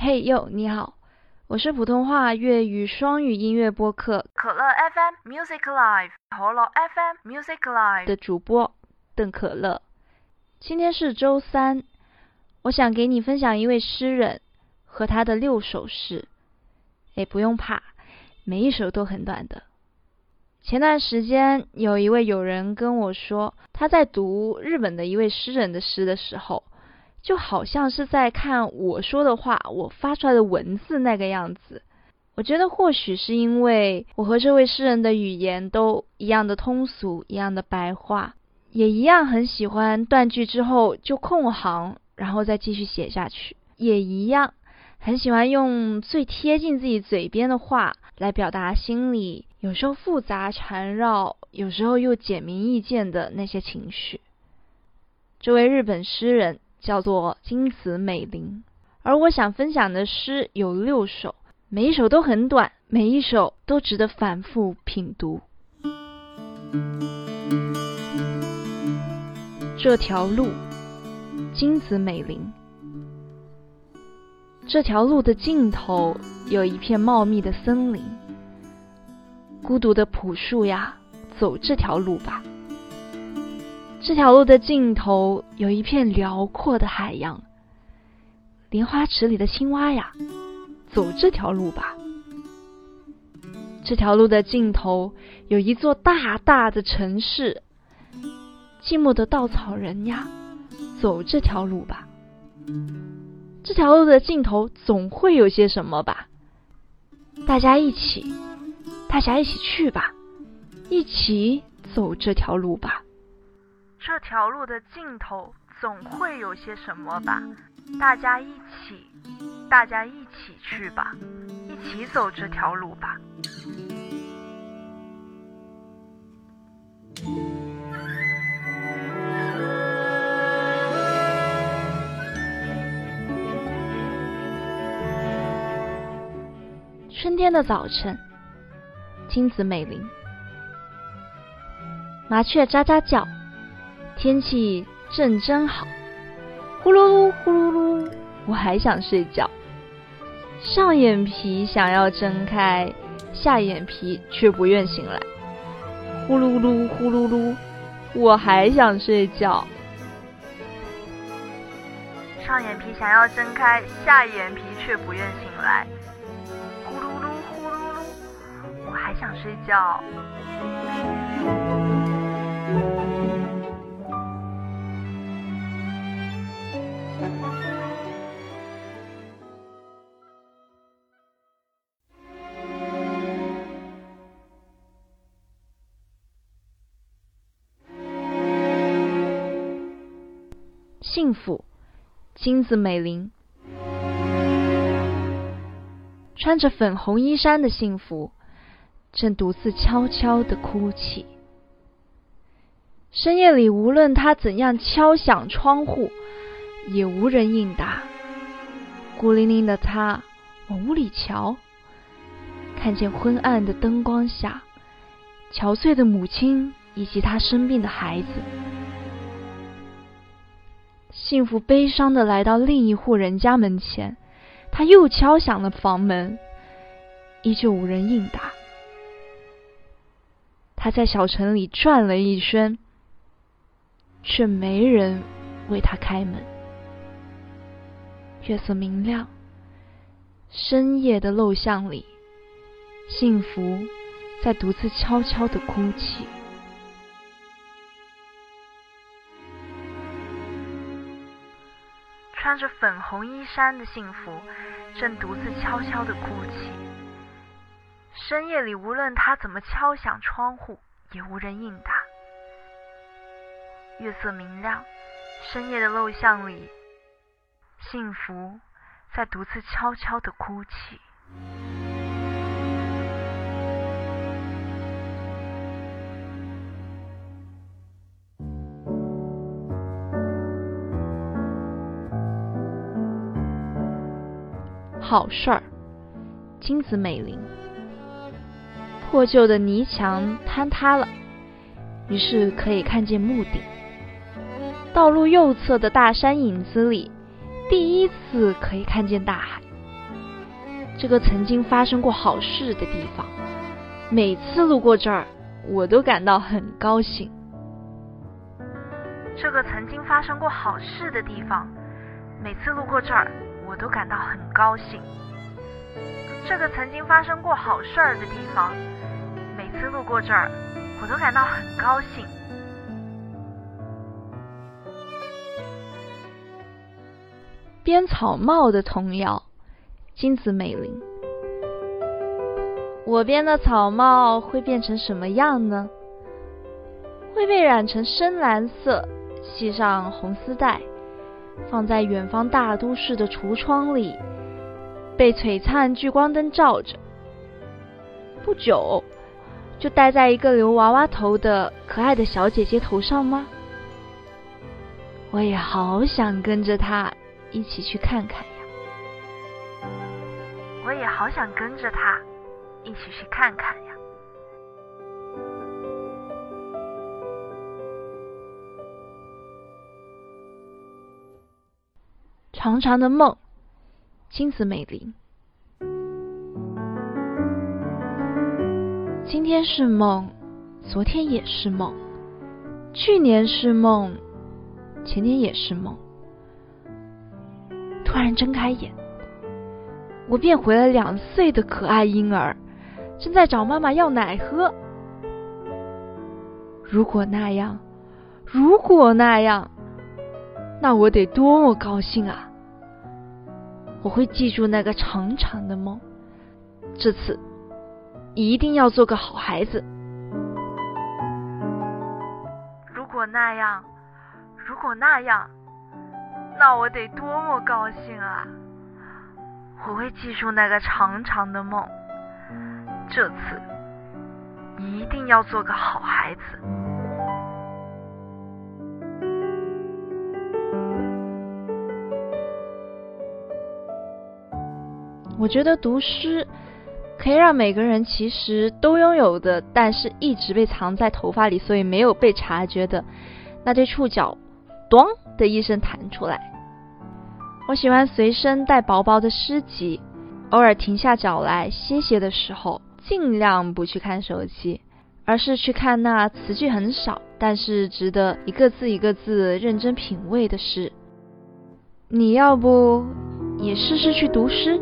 嘿呦，你好，我是普通话粤语双语音乐播客可乐 FM Music Live 可乐 FM Music Live 的主播邓可乐。今天是周三，我想给你分享一位诗人和他的六首诗。哎，不用怕，每一首都很短的。前段时间有一位友人跟我说，他在读日本的一位诗人的诗的时候。就好像是在看我说的话，我发出来的文字那个样子。我觉得或许是因为我和这位诗人的语言都一样的通俗，一样的白话，也一样很喜欢断句之后就空行，然后再继续写下去，也一样很喜欢用最贴近自己嘴边的话来表达心里有时候复杂缠绕，有时候又简明易见的那些情绪。这位日本诗人。叫做金子美玲，而我想分享的诗有六首，每一首都很短，每一首都值得反复品读。这条路，金子美玲。这条路的尽头有一片茂密的森林，孤独的朴树呀，走这条路吧。这条路的尽头有一片辽阔的海洋，莲花池里的青蛙呀，走这条路吧。这条路的尽头有一座大大的城市，寂寞的稻草人呀，走这条路吧。这条路的尽头总会有些什么吧？大家一起，大家一起去吧，一起走这条路吧。这条路的尽头总会有些什么吧？大家一起，大家一起去吧，一起走这条路吧。春天的早晨，金子美玲，麻雀喳喳叫。天气正真好，呼噜噜呼噜噜，我还想睡觉。上眼皮想要睁开，下眼皮却不愿醒来。呼噜噜呼噜噜，我还想睡觉。上眼皮想要睁开，下眼皮却不愿醒来。呼噜噜呼噜噜，我还想睡觉。幸福，金子美玲，穿着粉红衣衫的幸福，正独自悄悄的哭泣。深夜里，无论他怎样敲响窗户，也无人应答。孤零零的他往屋里瞧，看见昏暗的灯光下，憔悴的母亲以及他生病的孩子。幸福悲伤的来到另一户人家门前，他又敲响了房门，依旧无人应答。他在小城里转了一圈，却没人为他开门。月色明亮，深夜的陋巷里，幸福在独自悄悄的哭泣。穿着粉红衣衫的幸福，正独自悄悄地哭泣。深夜里，无论他怎么敲响窗户，也无人应答。月色明亮，深夜的陋巷里，幸福在独自悄悄地哭泣。好事儿，金子美玲。破旧的泥墙坍塌了，于是可以看见墓顶。道路右侧的大山影子里，第一次可以看见大海。这个曾经发生过好事的地方。每次路过这儿，我都感到很高兴。这个曾经发生过好事的地方，每次路过这儿，我都感到很高兴。这个曾经发生过好事儿的地方，每次路过这儿，我都感到很高兴。编草帽的童谣，金子美玲。我编的草帽会变成什么样呢？会被染成深蓝色，系上红丝带，放在远方大都市的橱窗里，被璀璨聚光灯照着。不久，就戴在一个留娃娃头的可爱的小姐姐头上吗？我也好想跟着她。一起去看看呀！我也好想跟着他一起去看看呀。长长的梦，金子美玲。今天是梦，昨天也是梦，去年是梦，前年也是梦。突然睁开眼，我变回了两岁的可爱婴儿，正在找妈妈要奶喝。如果那样，如果那样，那我得多么高兴啊！我会记住那个长长的梦，这次一定要做个好孩子。如果那样，如果那样。那我得多么高兴啊！我会记住那个长长的梦，这次一定要做个好孩子。我觉得读诗可以让每个人其实都拥有的，但是一直被藏在头发里，所以没有被察觉的那对触角。咚的一声弹出来。我喜欢随身带薄薄的诗集，偶尔停下脚来歇歇的时候，尽量不去看手机，而是去看那词句很少，但是值得一个字一个字认真品味的诗。你要不也试试去读诗？